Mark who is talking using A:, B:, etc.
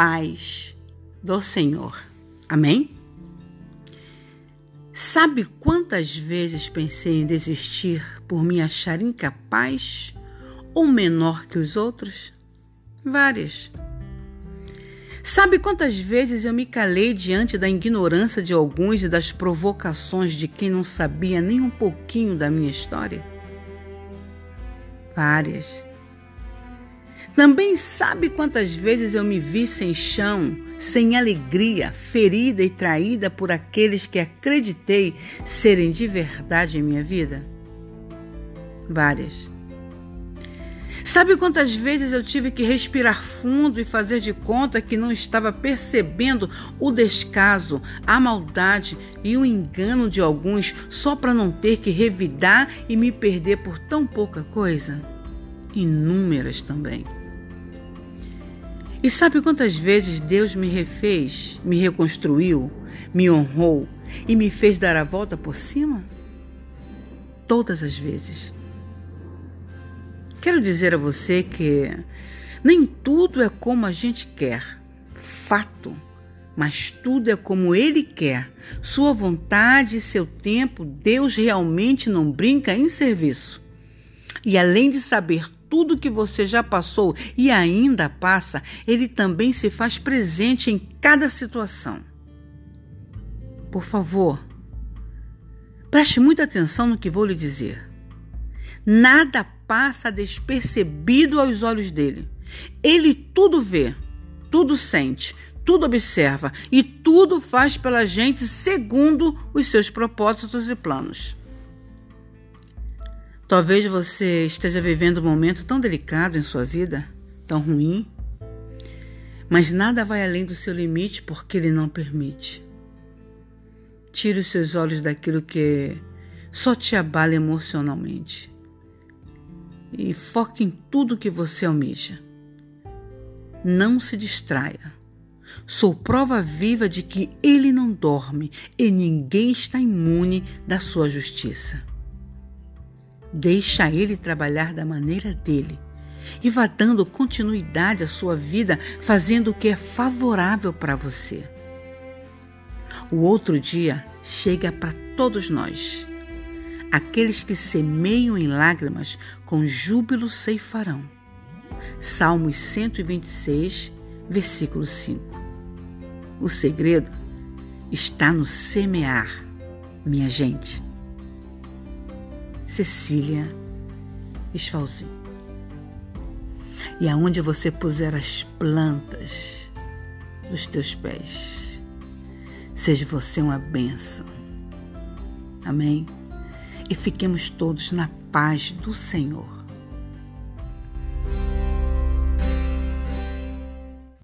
A: paz do Senhor. Amém? Sabe quantas vezes pensei em desistir por me achar incapaz ou menor que os outros? Várias. Sabe quantas vezes eu me calei diante da ignorância de alguns e das provocações de quem não sabia nem um pouquinho da minha história? Várias. Também sabe quantas vezes eu me vi sem chão, sem alegria, ferida e traída por aqueles que acreditei serem de verdade em minha vida? Várias. Sabe quantas vezes eu tive que respirar fundo e fazer de conta que não estava percebendo o descaso, a maldade e o engano de alguns só para não ter que revidar e me perder por tão pouca coisa? Inúmeras também. E sabe quantas vezes Deus me refez, me reconstruiu, me honrou e me fez dar a volta por cima? Todas as vezes. Quero dizer a você que nem tudo é como a gente quer, fato, mas tudo é como Ele quer. Sua vontade e seu tempo, Deus realmente não brinca em serviço. E além de saber tudo que você já passou e ainda passa, ele também se faz presente em cada situação. Por favor, preste muita atenção no que vou lhe dizer. Nada passa despercebido aos olhos dele. Ele tudo vê, tudo sente, tudo observa e tudo faz pela gente segundo os seus propósitos e planos. Talvez você esteja vivendo um momento tão delicado em sua vida, tão ruim, mas nada vai além do seu limite porque ele não permite. Tire os seus olhos daquilo que só te abala emocionalmente e foque em tudo que você almeja. Não se distraia. Sou prova viva de que ele não dorme e ninguém está imune da sua justiça. Deixa ele trabalhar da maneira dele e vá dando continuidade à sua vida, fazendo o que é favorável para você. O outro dia chega para todos nós. Aqueles que semeiam em lágrimas, com júbilo ceifarão. Salmos 126, versículo 5. O segredo está no semear, minha gente. Cecília Esfalzinho. E aonde você puser as plantas dos teus pés, seja você uma bênção. Amém? E fiquemos todos na paz do Senhor.